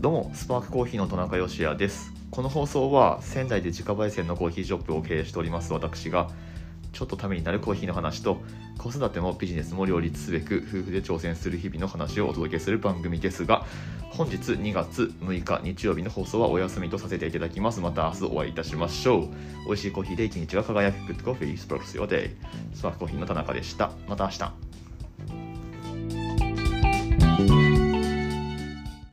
どうもスパークコーヒーの田中芳也です。この放送は仙台で自家焙煎のコーヒーショップを経営しております。私がちょっとためになるコーヒーの話と子育てもビジネスも両立すべく夫婦で挑戦する日々の話をお届けする番組ですが本日2月6日日曜日の放送はお休みとさせていただきます。また明日お会いいたしましょう。美味しいコーヒーで一日が輝く。グッドコーヒースプロ Sparks スパークコーヒーの田中でした。また明日。